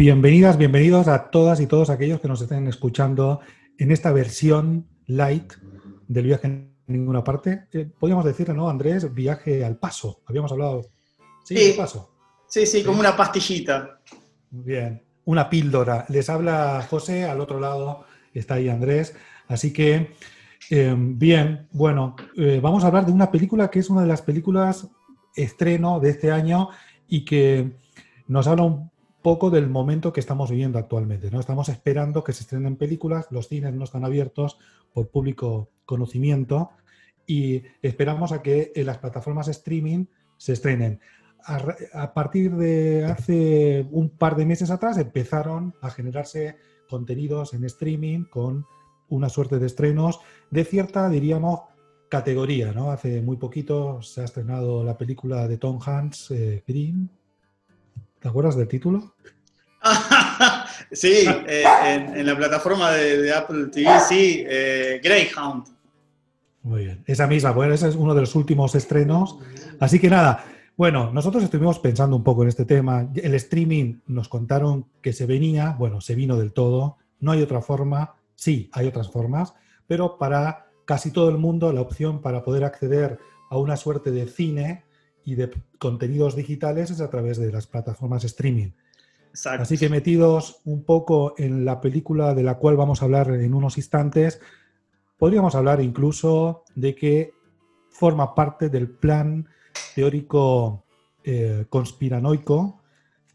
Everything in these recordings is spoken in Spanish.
Bienvenidas, bienvenidos a todas y todos aquellos que nos estén escuchando en esta versión light del viaje en ninguna parte. Eh, podríamos decirle, ¿no, Andrés? Viaje al paso. Habíamos hablado. Sí, al paso. Sí, sí, como una pastillita. Bien, una píldora. Les habla José, al otro lado está ahí Andrés. Así que, eh, bien, bueno, eh, vamos a hablar de una película que es una de las películas estreno de este año y que nos habla un poco del momento que estamos viviendo actualmente. ¿no? Estamos esperando que se estrenen películas, los cines no están abiertos por público conocimiento y esperamos a que en las plataformas streaming se estrenen. A, partir de hace un par de meses atrás empezaron a generarse contenidos en streaming con una suerte de estrenos de cierta, diríamos, categoría. ¿no? Hace muy poquito se ha estrenado la película de Tom Hanks, eh, Green, ¿Te acuerdas del título? sí, eh, en, la plataforma de, Apple TV, sí, eh, Greyhound. Muy bien, esa misma, bueno, ese es uno de los últimos estrenos. Así que nada, bueno, nosotros estuvimos pensando un poco en este tema. El streaming nos contaron que se venía, bueno, se vino del todo. No hay otra forma, sí, hay otras formas, pero para casi todo el mundo la opción para poder acceder a una suerte de cine y de contenidos digitales es a través de las plataformas streaming. Así que metidos un poco en la película de la cual vamos a hablar en unos instantes, podríamos hablar incluso de que forma parte del plan teórico eh, conspiranoico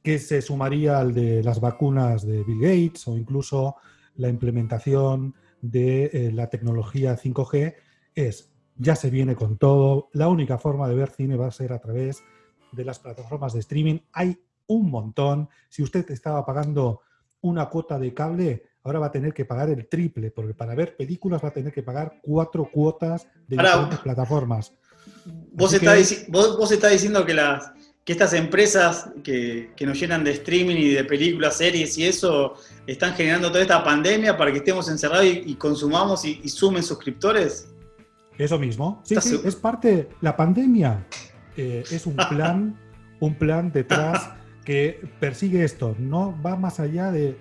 que se sumaría al de las vacunas de Bill Gates o incluso la implementación de eh, la tecnología 5G, es ya se viene con todo. La única forma de ver cine va a ser a través de las plataformas de streaming. Hay un montón. Si usted estaba pagando una cuota de cable, ahora va a tener que pagar el triple, porque para ver películas va a tener que pagar cuatro cuotas de diferentes plataformas. Vos estás, vos, diciendo que, las, que estas empresas que, nos llenan de streaming y de películas, series y eso, están generando toda esta pandemia para que estemos encerrados y, consumamos y sumen suscriptores. Eso mismo. Sí, sí, es parte. La pandemia eh, es un plan, un plan detrás que persigue esto. No va más allá de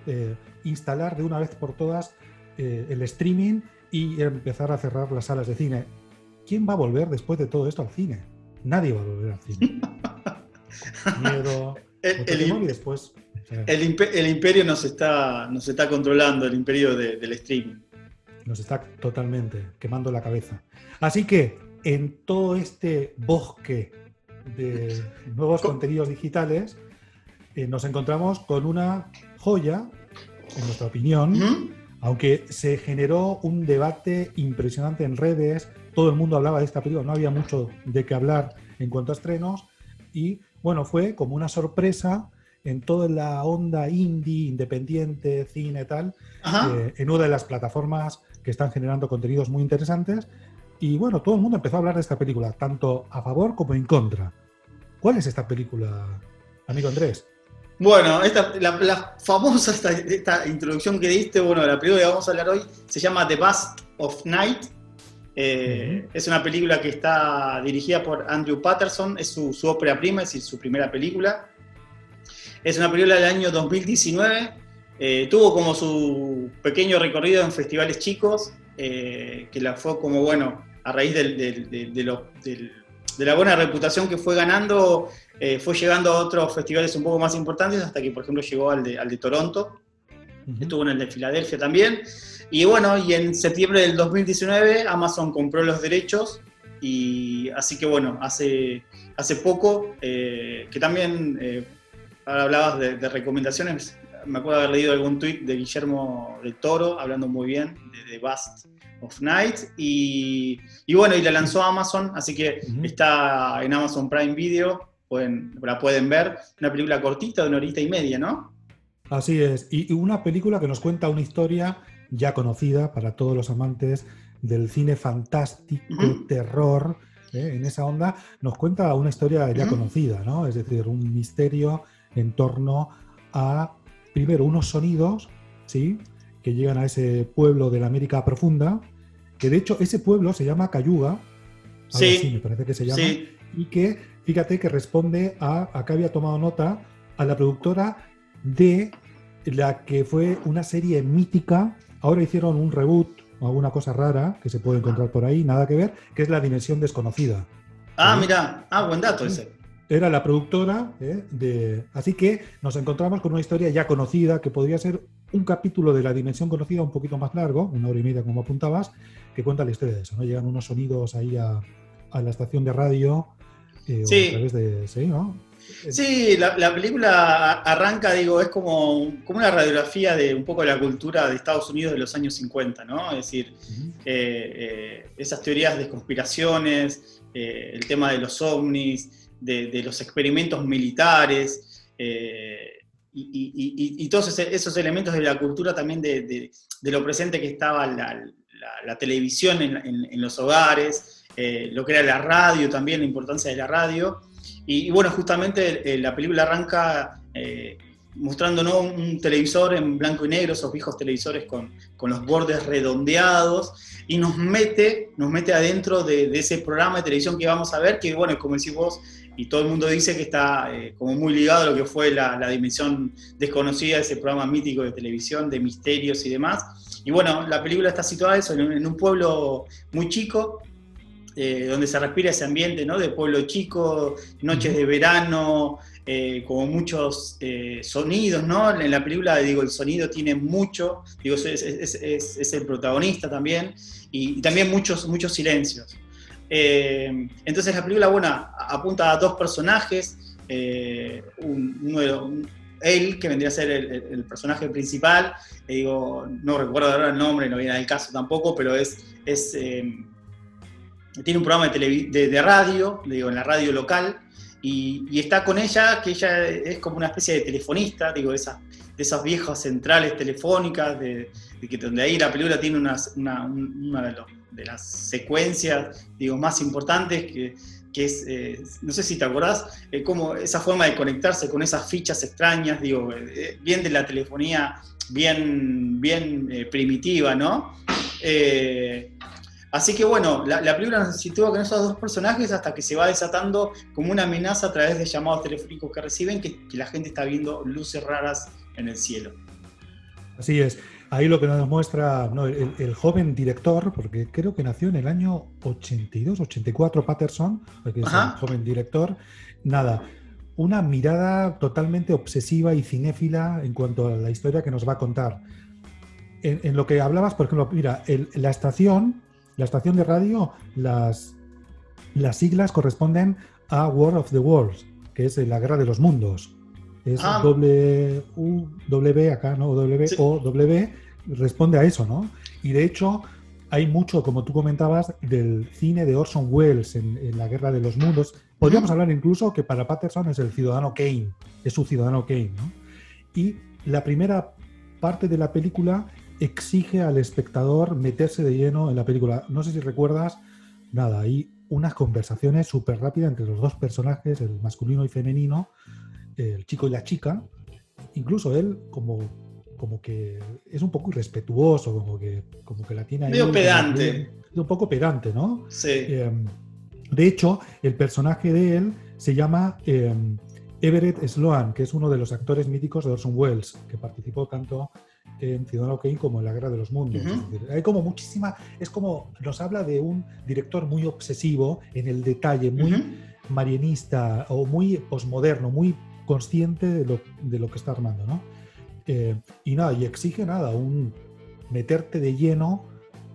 instalar de una vez por todas eh, el streaming y empezar a cerrar las salas de cine. ¿Quién va a volver después de todo esto al cine? Nadie va a volver al cine. Miedo. El, y después. El, imperio nos está, nos está controlando, el imperio del streaming nos está totalmente quemando la cabeza. Así que en todo este bosque de nuevos contenidos digitales, eh, nos encontramos con una joya, en nuestra opinión, aunque se generó un debate impresionante en redes, todo el mundo hablaba de esta película, no había mucho de qué hablar en cuanto a estrenos, y bueno, fue como una sorpresa en toda la onda indie, independiente, cine, tal, eh, en una de las plataformas que están generando contenidos muy interesantes. Y bueno, todo el mundo empezó a hablar de esta película, tanto a favor como en contra. ¿Cuál es esta película, amigo Andrés? Bueno, esta, la, famosa esta, introducción que diste, bueno, la película que vamos a hablar hoy se llama The Bust of Night. Eh, es una película que está dirigida por Andrew Patterson, es su, su ópera prima, es decir, su primera película. Es una película del año 2019 eh, tuvo como su pequeño recorrido en festivales chicos, eh, que la fue como, bueno, a raíz de, la buena reputación que fue ganando, eh, fue llegando a otros festivales un poco más importantes, hasta que, por ejemplo, llegó al de, Toronto, estuvo en el de Filadelfia también. Y bueno, y en septiembre del 2019 Amazon compró los derechos y así que bueno, hace, hace poco, que también, ahora hablabas de recomendaciones, me acuerdo haber leído algún tuit de Guillermo del Toro hablando muy bien de The Bust of Night. Y, bueno, y la lanzó Amazon, así que está en Amazon Prime Video, pueden, la pueden ver. Una película cortita de una horita y media, ¿no? Así es, y una película que nos cuenta una historia ya conocida para todos los amantes del cine fantástico, terror, ¿eh? en esa onda, nos cuenta una historia ya conocida, ¿no? Es decir, un misterio en torno a primero unos sonidos, ¿sí? Que llegan a ese pueblo de la América profunda, que de hecho ese pueblo se llama Cayuga, sí, me parece que se llama, y que, fíjate que responde a, acá había tomado nota, a la productora de la que fue una serie mítica. Ahora hicieron un reboot o alguna cosa rara que se puede encontrar por ahí, nada que ver, que es La Dimensión Desconocida. Ah, mira, ah, buen dato ese. Era la productora ¿eh? de. Así que nos encontramos con una historia ya conocida que podría ser un capítulo de la dimensión conocida un poquito más largo, una hora y media como apuntabas, que cuenta la historia de eso. ¿no? Llegan unos sonidos ahí a, la estación de radio eh, sí. a través de. Sí, ¿no? Sí, la, película arranca, digo, es como, como una radiografía de un poco de la cultura de Estados Unidos de los años 50, ¿no? Es decir, eh, esas teorías de conspiraciones, el tema de los ovnis, de, los experimentos militares eh, y, todos esos elementos de la cultura también de, lo presente que estaba la, televisión en, los hogares, eh, lo que era la radio también, la importancia de la radio. Y, bueno, justamente eh, la película arranca mostrándonos un televisor en blanco y negro, esos viejos televisores con, los bordes redondeados, y nos mete, nos mete adentro de, de, ese programa de televisión que vamos a ver, que bueno, como decís vos, y todo el mundo dice que está eh, como muy ligado a lo que fue la, dimensión desconocida, ese programa mítico de televisión, de misterios y demás. Y bueno, la película está situada eso, en, un pueblo muy chico, eh, donde se respira ese ambiente ¿no? de pueblo chico, noches de verano, eh, como muchos sonidos, ¿no? En la película, digo, el sonido tiene mucho, digo, es, es, el protagonista también, y, también muchos, muchos silencios. Eh, entonces la película, bueno, apunta a dos personajes, eh, él, que vendría a ser el, personaje principal, digo, no recuerdo ahora el nombre, no viene al caso tampoco, pero es, es eh, tiene un programa de, de, radio, digo, en la radio local, y, está con ella, que ella es como una especie de telefonista, digo, de esas, esas viejas centrales telefónicas, de, que donde ahí la película tiene una, una los de las secuencias, digo, más importantes, que, es, eh, no sé si te acordás, eh, como esa forma de conectarse con esas fichas extrañas, digo, eh, bien de la telefonía, bien, bien primitiva, ¿no? Así que bueno, la, película nos sitúa con esos dos personajes hasta que se va desatando como una amenaza a través de llamados telefónicos que reciben, que, que la gente está viendo luces raras en el cielo. Así es. Ahí lo que nos muestra el, joven director, porque creo que nació en el año 82, 84 Patterson, que es un joven director, nada, una mirada totalmente obsesiva y cinéfila en cuanto a la historia que nos va a contar. En, lo que hablabas, por ejemplo, mira, la estación, la estación de radio, las, las siglas corresponden a War of the Worlds, que es la guerra de los mundos. Es ah. W, U, W acá, ¿no? W, O, W, responde a eso, ¿no? Y de hecho, hay mucho, como tú comentabas, del cine de Orson Welles en, la Guerra de los Mundos. Podríamos hablar incluso que para Patterson es el ciudadano Kane, es su ciudadano Kane, ¿no? Y la primera parte de la película exige al espectador meterse de lleno en la película. No sé si recuerdas, nada, hay unas conversaciones súper rápidas entre los dos personajes, el masculino y femenino, el chico y la chica. Incluso él, como como que es un poco irrespetuoso, como que, como que la tiene ahí. Medio pedante. un poco pedante, ¿no? Sí. Em, de hecho, el personaje de él se llama em, Everett Sloan, que es uno de los actores míticos de Orson Welles, que participó tanto en Ciudadano Kane como en La Guerra de los Mundos. hay como muchísima, es como nos habla de un director muy obsesivo en el detalle, muy marianista o muy posmoderno, muy consciente de lo, de lo que está armando, ¿no? Eh, y nada, y exige nada, un meterte de lleno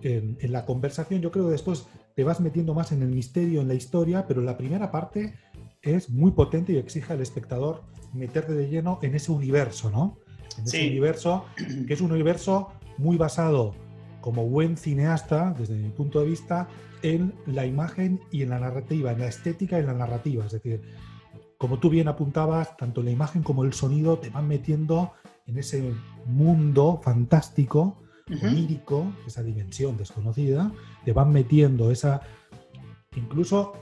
en, la conversación. Yo creo que después te vas metiendo más en el misterio, en la historia, pero la primera parte es muy potente y exige al espectador meterte de lleno en ese universo, ¿no? En ese universo, que es un universo muy basado, como buen cineasta, desde mi punto de vista, en la imagen y en la narrativa, en la estética y en la narrativa. Es decir, como tú bien apuntabas, tanto la imagen como el sonido te van metiendo en ese mundo fantástico, onírico, esa dimensión desconocida, te van metiendo esa, incluso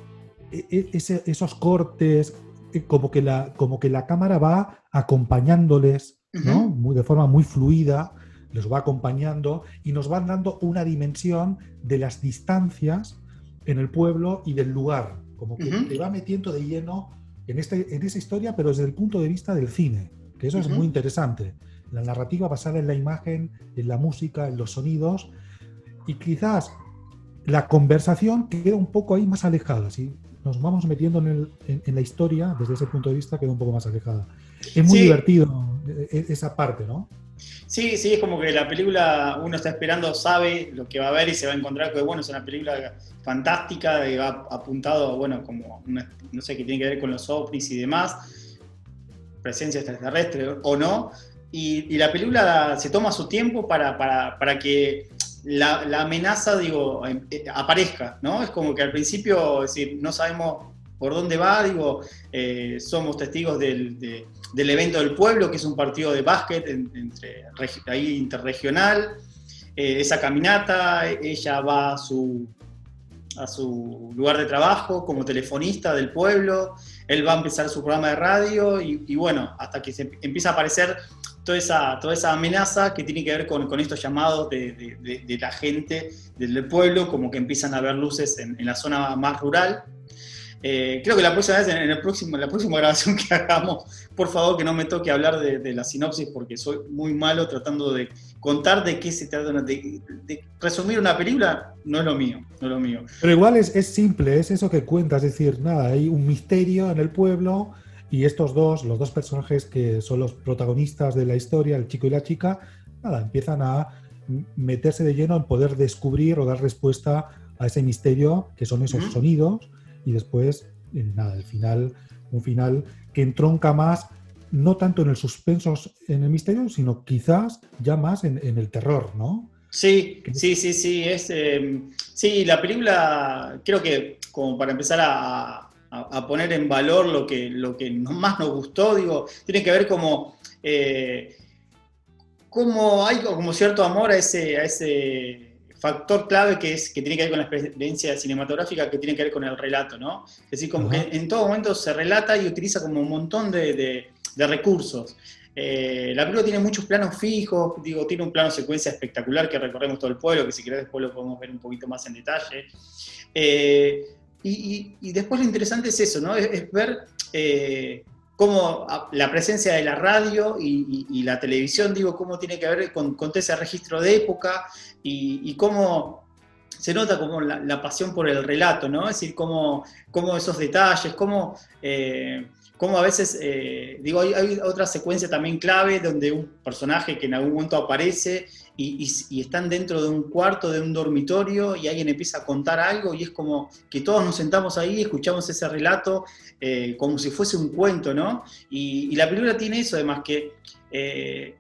e, e, esos cortes, eh, como que, la, como que la cámara va acompañándoles, ¿no? Muy, de forma muy fluida, les va acompañando y nos van dando una dimensión de las distancias en el pueblo y del lugar, como que te va metiendo de lleno en, este, en esa historia, pero desde el punto de vista del cine que eso es muy interesante. la narrativa basada en la imagen, en la música, en los sonidos, y quizás la conversación queda un poco ahí más alejada. Si nos vamos metiendo en, la historia, desde ese punto de vista, queda un poco más alejada. Es muy divertido e, e, esa parte, ¿no? Sí, sí, es como que la película uno está esperando, sabe lo que va a ver y se va a encontrar que bueno, es una película fantástica y va apuntado, bueno, como, no sé, qué tiene que ver con los ovnis y demás, presencia extraterrestre o no, y, la película se toma su tiempo para, para, que la, amenaza, digo, em, eh, aparezca, ¿no? Es como que al principio, es decir, no sabemos por dónde va, digo, eh, somos testigos del, del, evento del pueblo, que es un partido de básquet entre, ahí interregional, eh, esa caminata, ella va a su, a su lugar de trabajo como telefonista del pueblo, él va a empezar su programa de radio y, y bueno, hasta que se empieza a aparecer toda esa, toda esa amenaza que tiene que ver con, con estos llamados de, de, la gente del pueblo, como que empiezan a ver luces en, en la zona más rural. Eh, creo que la próxima vez, en, el próximo, la próxima grabación que hagamos, por favor que no me toque hablar de, la sinopsis porque soy muy malo tratando de contar de qué se trata, de, de, resumir una película, no es lo mío, no es lo mío. Pero igual es, es simple, es eso que cuentas, es decir, nada, hay un misterio en el pueblo, y estos dos, los dos personajes que son los protagonistas de la historia, el chico y la chica, nada, empiezan a meterse de lleno en poder descubrir o dar respuesta a ese misterio que son esos sonidos y después, eh, nada, el final, un final que entronca más no tanto en el suspenso, en el misterio, sino quizás ya más en, el terror, ¿no? Sí, sí, sí, sí. Es, em, sí, la película, creo que como para empezar a, poner en valor lo que, lo que más nos gustó, digo, tiene que ver como, eh, como hay como cierto amor a ese factor clave que, es, que tiene que ver con la experiencia cinematográfica, que tiene que ver con el relato, ¿no? Es decir, como que en todo momento se relata y utiliza como un montón de, recursos. Eh, la película tiene muchos planos fijos, digo, tiene un plano secuencia espectacular que recorremos todo el pueblo, que si querés después lo podemos ver un poquito más en detalle. Eh, y, después lo interesante es eso, ¿no? Es, ver eh, cómo la presencia de la radio y, la televisión, digo, cómo tiene que ver con, con ese registro de época y, cómo se nota como la, pasión por el relato, ¿no? Es decir, cómo, cómo esos detalles, cómo, eh, cómo a veces, eh, digo, hay, otra secuencia también clave donde un personaje que en algún momento aparece y, están dentro de un cuarto, de un dormitorio, y alguien empieza a contar algo, y es como que todos nos sentamos ahí, escuchamos ese relato eh, como si fuese un cuento, ¿no? Y, la película tiene eso, además, que eh,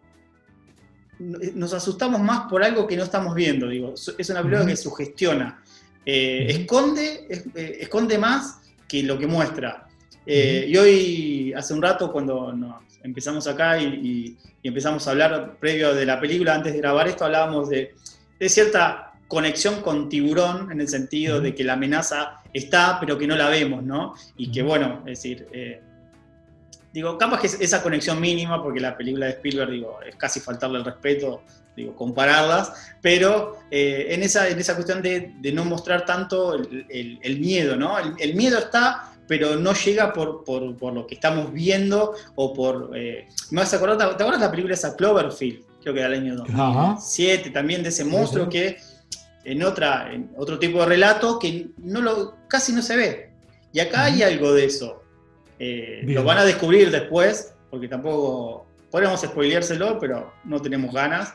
nos asustamos más por algo que no estamos viendo, digo, es una película que sugestiona, eh, esconde, esconde más que lo que muestra. Y hoy, hace un rato, cuando nos empezamos acá y, empezamos a hablar previo de la película, antes de grabar esto, hablábamos de, cierta conexión con tiburón, en el sentido de que la amenaza está, pero que no la vemos, ¿no? Y que bueno, es decir, eh, digo, capaz que es esa conexión mínima, porque la película de Spielberg, digo, es casi faltarle el respeto, digo, compararlas, pero eh, en, esa, en esa cuestión de, no mostrar tanto el, miedo, ¿no? el, miedo está, pero no llega por, lo que estamos viendo o por... Eh, me vas a acordar, ¿te acuerdas la película esa Cloverfield? Creo que era el año 2007, también de ese monstruo que en, otra, en otro tipo de relato que no lo, casi no se ve. Y acá hay algo de eso. Eh, lo van a descubrir después, porque tampoco podemos spoileárselo, pero no tenemos ganas.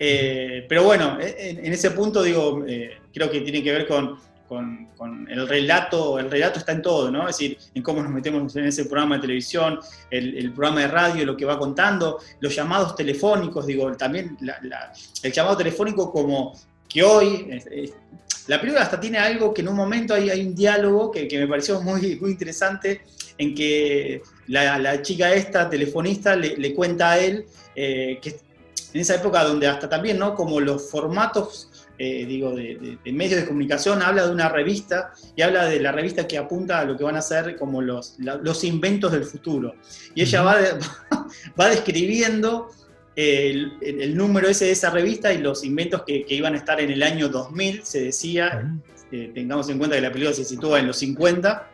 Eh, pero bueno, en, en, ese punto digo, creo que tiene que ver con con, el relato, el relato está en todo, ¿no? Es decir, en cómo nos metemos en ese programa de televisión, el, programa de radio, lo que va contando, los llamados telefónicos, digo, también el llamado telefónico como que hoy, la película hasta tiene algo que en un momento hay, hay un diálogo que, me pareció muy, muy interesante, en que la, chica esta, telefonista, le, cuenta a él eh, que en esa época donde hasta también, ¿no? Como los formatos eh, digo, de, medios de comunicación, habla de una revista y habla de la revista que apunta a lo que van a ser como los, los inventos del futuro. Y ella va, va describiendo el, número ese de esa revista y los inventos que, iban a estar en el año 2000, se decía, eh, tengamos en cuenta que la película se sitúa en los 50,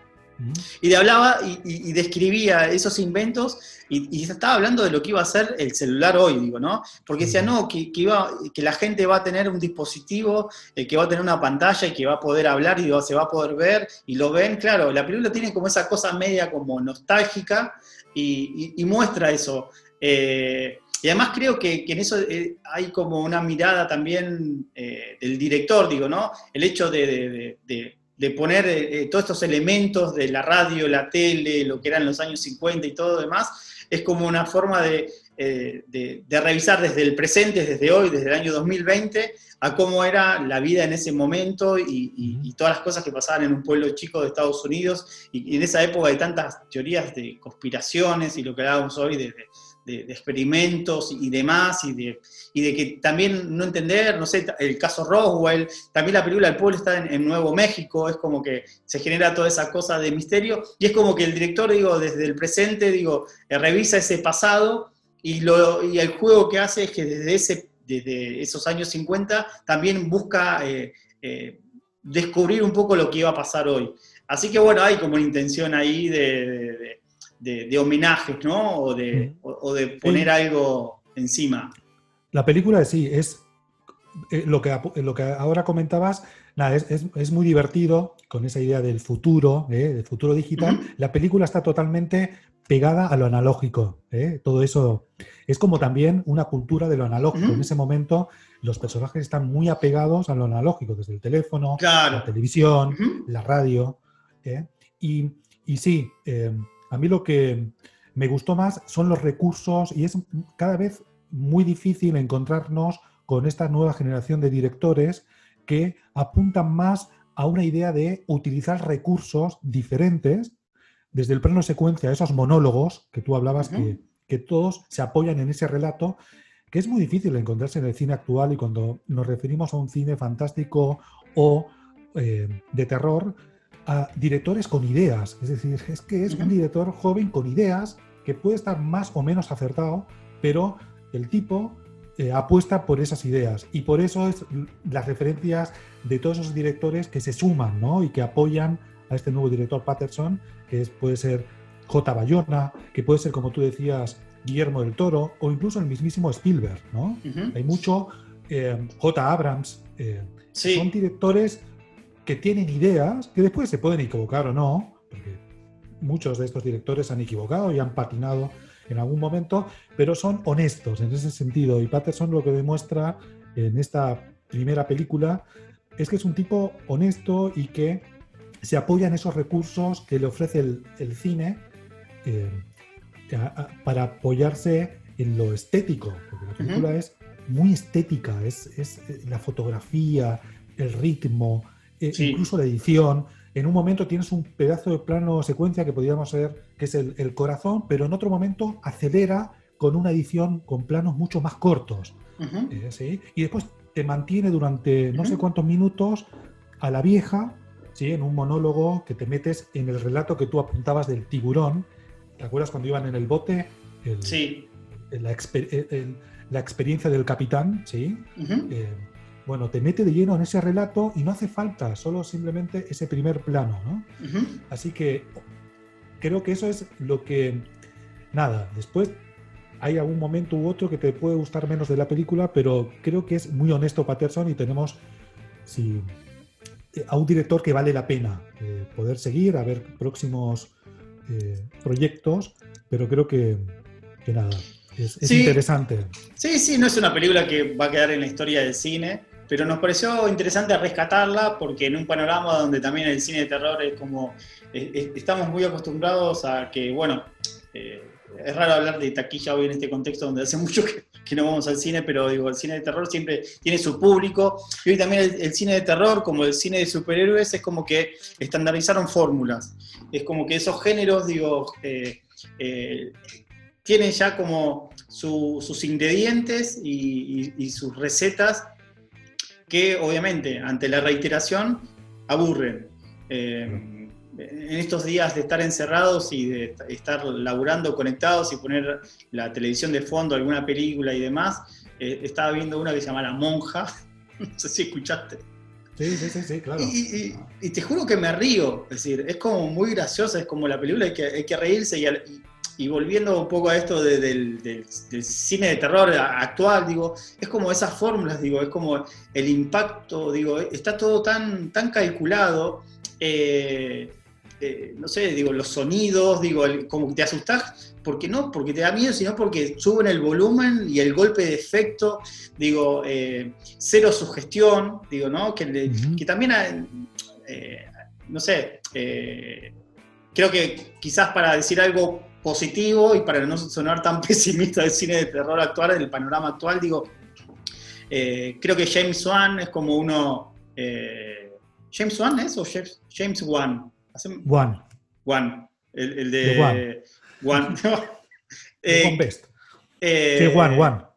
Y de hablaba y, describía esos inventos y, estaba hablando de lo que iba a ser el celular hoy, digo, ¿no? Porque decía, no, que, iba, que la gente va a tener un dispositivo, eh, que va a tener una pantalla y que va a poder hablar y se va a poder ver y lo ven. Claro, la película tiene como esa cosa media como nostálgica y, muestra eso. Eh, y además creo que, en eso eh, hay como una mirada también del director, digo, ¿no? El hecho de de poner eh, eh, todos estos elementos de la radio, la tele, lo que eran los años 50 y todo demás, es como una forma de, eh, revisar desde el presente, desde hoy, desde el año 2020, a cómo era la vida en ese momento y, todas las cosas que pasaban en un pueblo chico de Estados Unidos. Y, en esa época hay tantas teorías de conspiraciones y lo que hablábamos hoy de, experimentos y demás, y de, y de que también no entender, no sé, el caso Roswell, también la película El pueblo está en, Nuevo México, es como que se genera toda esa cosa de misterio, y es como que el director, digo, desde el presente, digo, eh, revisa ese pasado, y, lo, y el juego que hace es que desde, ese, desde esos años 50 también busca eh, eh, descubrir un poco lo que iba a pasar hoy. Así que bueno, hay como una intención ahí de, homenajes, ¿no? O de, de poner algo encima. La película sí, es eh, lo, que, lo que ahora comentabas, nada, es, muy divertido con esa idea del futuro, ¿eh? del futuro digital. La película está totalmente pegada a lo analógico. ¿eh? Todo eso es como también una cultura de lo analógico. En ese momento los personajes están muy apegados a lo analógico, desde el teléfono, la televisión, la radio. Y, y, sí, a mí lo que me gustó más son los recursos y es cada vez muy difícil encontrarnos con esta nueva generación de directores que apuntan más a una idea de utilizar recursos diferentes desde el plano secuencia, esos monólogos que tú hablabas, que, todos se apoyan en ese relato, que es muy difícil encontrarse en el cine actual y cuando nos referimos a un cine fantástico o eh, de terror, a directores con ideas. Es decir, es que es un director joven con ideas que puede estar más o menos acertado, pero el tipo eh, apuesta por esas ideas. Y por eso es las referencias de todos esos directores que se suman ¿no? y que apoyan a este nuevo director Patterson, que es, puede ser J. Bayona, que puede ser, como tú decías, Guillermo del Toro, o incluso el mismísimo Spielberg. ¿no? Hay mucho eh, J. Abrams. Eh, son directores que tienen ideas, que después se pueden equivocar o no, porque muchos de estos directores han equivocado y han patinado en algún momento, pero son honestos en ese sentido. Y Patterson lo que demuestra en esta primera película es que es un tipo honesto y que se apoya en esos recursos que le ofrece el, cine eh, para apoyarse en lo estético, porque la película es muy estética, es, es, la fotografía, el ritmo, eh, incluso la edición. En un momento tienes un pedazo de plano secuencia que podríamos ser, que es el, corazón, pero en otro momento acelera con una edición con planos mucho más cortos. Eh, y después te mantiene durante no sé cuántos minutos a la vieja, ¿sí? en un monólogo que te metes en el relato que tú apuntabas del tiburón. ¿Te acuerdas cuando iban en el bote? sí. La, la, experiencia del capitán, ¿sí? Bueno, te mete de lleno en ese relato y no hace falta solo simplemente ese primer plano, ¿no? Así que creo que eso es lo que, nada, después hay algún momento u otro que te puede gustar menos de la película, pero creo que es muy honesto Patterson y tenemos sí, a un director que vale la pena eh, poder seguir, a ver próximos eh, proyectos, pero creo que, nada, es, interesante. Sí, sí, no es una película que va a quedar en la historia del cine, pero nos pareció interesante rescatarla porque en un panorama donde también el cine de terror es como, estamos muy acostumbrados a que, bueno, eh, es raro hablar de taquilla hoy en este contexto donde hace mucho que, no vamos al cine, pero digo, el cine de terror siempre tiene su público. Y hoy también el, cine de terror, como el cine de superhéroes, es como que estandarizaron fórmulas, es como que esos géneros, digo, eh, eh, tienen ya como sus ingredientes y sus recetas que obviamente ante la reiteración aburren. Eh, en estos días de estar encerrados y de estar laburando conectados y poner la televisión de fondo, alguna película y demás, eh, estaba viendo una que se llama La Monja, no sé si escuchaste. Sí, sí, sí, sí, claro. Y, te juro que me río, es decir, es como muy graciosa, es como la película, hay que, hay que reírse y, y volviendo un poco a esto del, cine de terror actual, digo, es como esas fórmulas, digo, es como el impacto, digo, está todo tan, tan calculado, eh, eh, no sé, digo, los sonidos, digo, como que te asustás, porque no, porque te da miedo, sino porque suben el volumen y el golpe de efecto, digo, eh, cero sugestión, digo, ¿no? Que, que también, no sé, creo que quizás para decir algo positivo y para no sonar tan pesimista del cine de terror actual, del panorama actual, digo, eh, creo que James Wan es como uno... Eh, ¿James Wan es o James, James Wan? Wan. Wan. El, de... Wan. eh, Best. sí, Wan, Wan.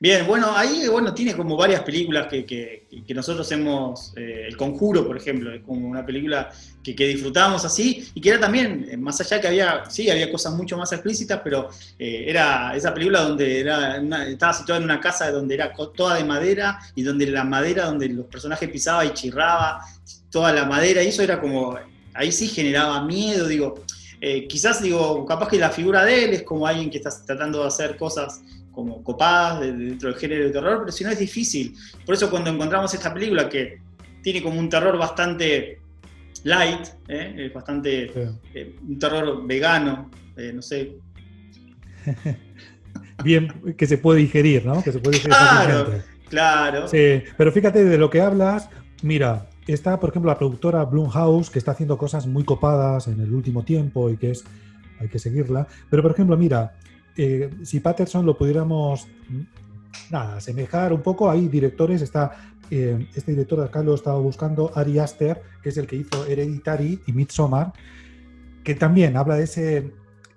Bien, bueno, ahí bueno, tiene como varias películas que, nosotros hemos, eh, El Conjuro, por ejemplo, es como una película que, disfrutamos así, y que era también, eh, más allá que había, sí, había cosas mucho más explícitas, pero eh, era esa película donde era estaba situada en una casa donde era toda de madera, y donde la madera, donde los personajes pisaban y chirraba, toda la madera, y eso era como, ahí sí generaba miedo, digo, quizás digo, capaz que la figura de él es como alguien que está tratando de hacer cosas como copadas dentro del género de terror, pero si no es difícil. Por eso cuando encontramos esta película que tiene como un terror bastante light, ¿eh? bastante eh, un terror vegano, eh, no sé. Bien, que se puede digerir, ¿no? Que se puede digerir claro, claro. Sí, pero fíjate de lo que hablas, mira, está por ejemplo la productora Blumhouse que está haciendo cosas muy copadas en el último tiempo y que es hay que seguirla, pero por ejemplo, mira, eh, si Patterson lo pudiéramos nada, asemejar un poco, hay directores, está eh, este director acá lo estaba buscando, Ari Aster, que es el que hizo Hereditary y Midsommar, que también habla de ese,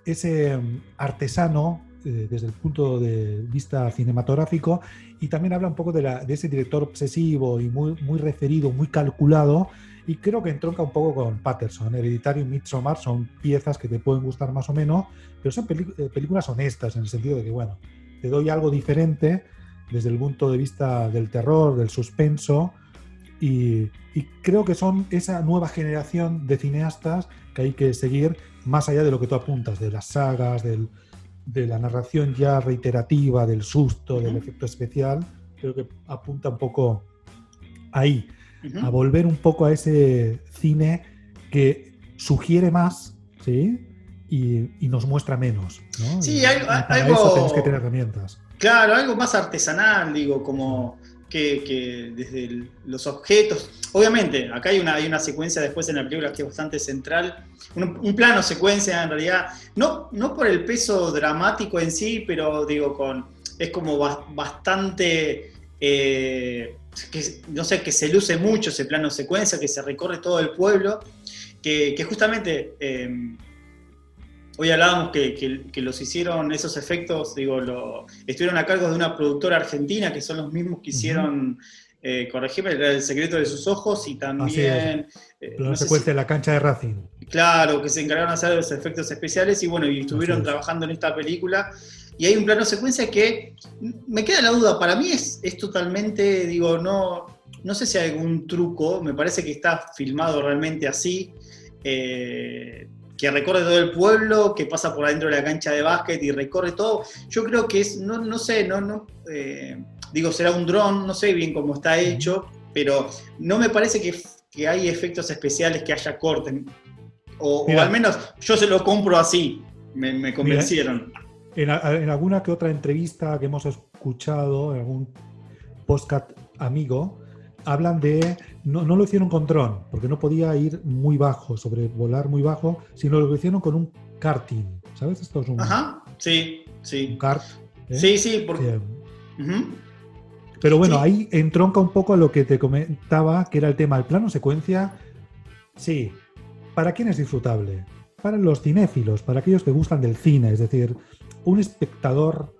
ese mm, artesano eh, desde el punto de vista cinematográfico y también habla un poco de, de ese director obsesivo y muy, muy referido, muy calculado y creo que entronca un poco con Patterson. Hereditario y Midsommar son piezas que te pueden gustar más o menos, pero son eh, películas honestas en el sentido de que, bueno, te doy algo diferente desde el punto de vista del terror, del suspenso, y, creo que son esa nueva generación de cineastas que hay que seguir más allá de lo que tú apuntas, de las sagas, de la narración ya reiterativa, del susto, del efecto especial. Creo que apunta un poco ahí a volver un poco a ese cine que sugiere más, ¿sí? Y, nos muestra menos. ¿no? Sí, algo. tenés que tener herramientas. Claro, algo más artesanal, digo, como que, desde los objetos. Obviamente, acá hay una, hay una secuencia después en la película que es bastante central. Un, plano secuencia, en realidad, no, no por el peso dramático en sí, pero digo, con es como bastante. Eh, que, no sé, que se luce mucho ese plano secuencia, que se recorre todo el pueblo, que, justamente em, hoy hablábamos que, los hicieron esos efectos, digo, lo, estuvieron a cargo de una productora argentina, que son los mismos que hicieron, eh, corregime, El secreto de sus ojos y también... Eh, la secuencia de la cancha de Racing. Claro, que se encargaron de hacer los efectos especiales y bueno, y estuvieron trabajando en esta película y hay un plano secuencia que me queda la duda, para mí es, es totalmente, digo, no, no sé si hay algún truco, me parece que está filmado realmente así, eh, que recorre todo el pueblo, que pasa por adentro de la cancha de básquet y recorre todo. Yo creo que es, no, no sé, no, no, eh, digo, será un dron, no sé bien cómo está hecho, pero no me parece que, que hay efectos especiales que haya cortes. O, al menos yo se lo compro así, me, me convencieron. En, alguna que otra entrevista que hemos escuchado, en algún postcat amigo, hablan de. No, lo hicieron con dron, porque no podía ir muy bajo, sobrevolar muy bajo, sino lo hicieron con un karting. ¿Sabes? Esto es un. Ajá, sí, sí. Un kart. ¿eh? Sí, sí, porque. Pero bueno, ahí entronca un poco a lo que te comentaba, que era el tema del plano secuencia. Sí, ¿para quién es disfrutable? Para los cinéfilos, para aquellos que gustan del cine, es decir, un espectador,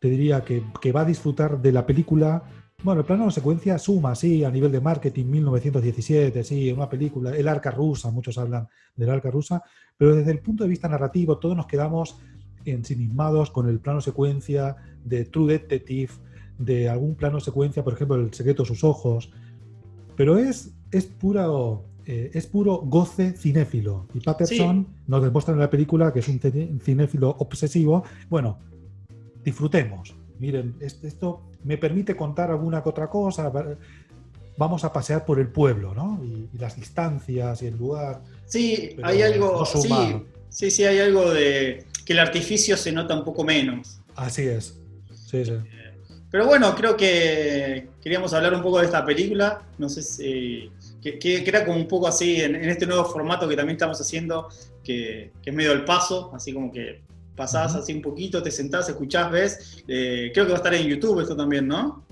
te diría, que, va a disfrutar de la película. Bueno, el plano de secuencia suma, sí, a nivel de marketing, 1917, sí, una película, el arca rusa, muchos hablan del arca rusa, pero desde el punto de vista narrativo, todos nos quedamos ensimismados con el plano secuencia de True Detective, de algún plano secuencia, por ejemplo, El secreto de sus ojos. pero es, es puro eh, es puro goce cinéfilo. Y Patterson nos demuestra en la película que es un cinéfilo obsesivo. Bueno, disfrutemos. Miren, esto me permite contar alguna que otra cosa. Vamos a pasear por el pueblo, ¿no? Y, las distancias y el lugar. Sí, hay algo. sí, sí, sí, hay algo de que el artificio se nota un poco menos. Así es. Sí, sí. Pero bueno, creo que queríamos hablar un poco de esta película. No sé si que, era como un poco así en, este nuevo formato que también estamos haciendo, que, es medio el paso, así como que pasás así un poquito, te sentás, escuchás, ves. Eh, creo que va a estar en YouTube esto también, ¿no?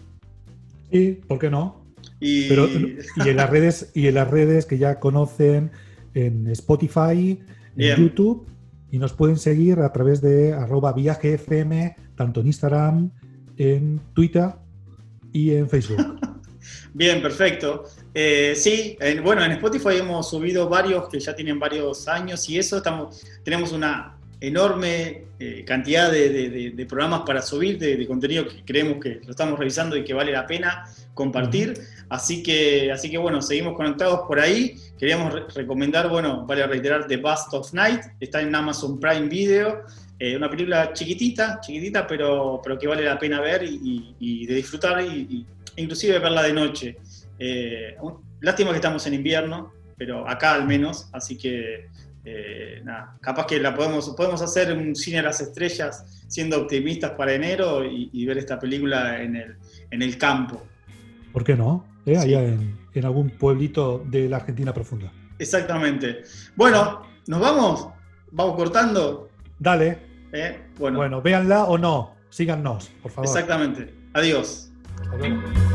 Sí, ¿por qué no? Y... Pero, y en las redes, y en las redes que ya conocen, en Spotify, en YouTube, y nos pueden seguir a través de arroba viajefm, tanto en Instagram, en Twitter y en Facebook. Bien, perfecto. Eh, sí, bueno, en Spotify hemos subido varios que ya tienen varios años y eso, estamos, tenemos una enorme eh, cantidad de, programas para subir, de, contenido que creemos que lo estamos revisando y que vale la pena compartir. Así que, así que bueno, seguimos conectados por ahí. Queríamos recomendar, bueno, vale reiterar The Bust of Night, está en Amazon Prime Video. Eh, una película chiquitita, chiquitita, pero, pero que vale la pena ver y, de disfrutar y, inclusive verla de noche. Eh, lástima que estamos en invierno, pero acá al menos, así que eh, nada, capaz que la podemos, podemos hacer un cine a las estrellas siendo optimistas para enero y, ver esta película en el, en el campo. ¿Por qué no? ¿Eh? Allá en, en, algún pueblito de la Argentina profunda. Exactamente. Bueno, ¿nos vamos? ¿Vamos cortando? Dale. Bueno. bueno, véanla o no, síganos, por favor. Exactamente. Adiós. Adiós.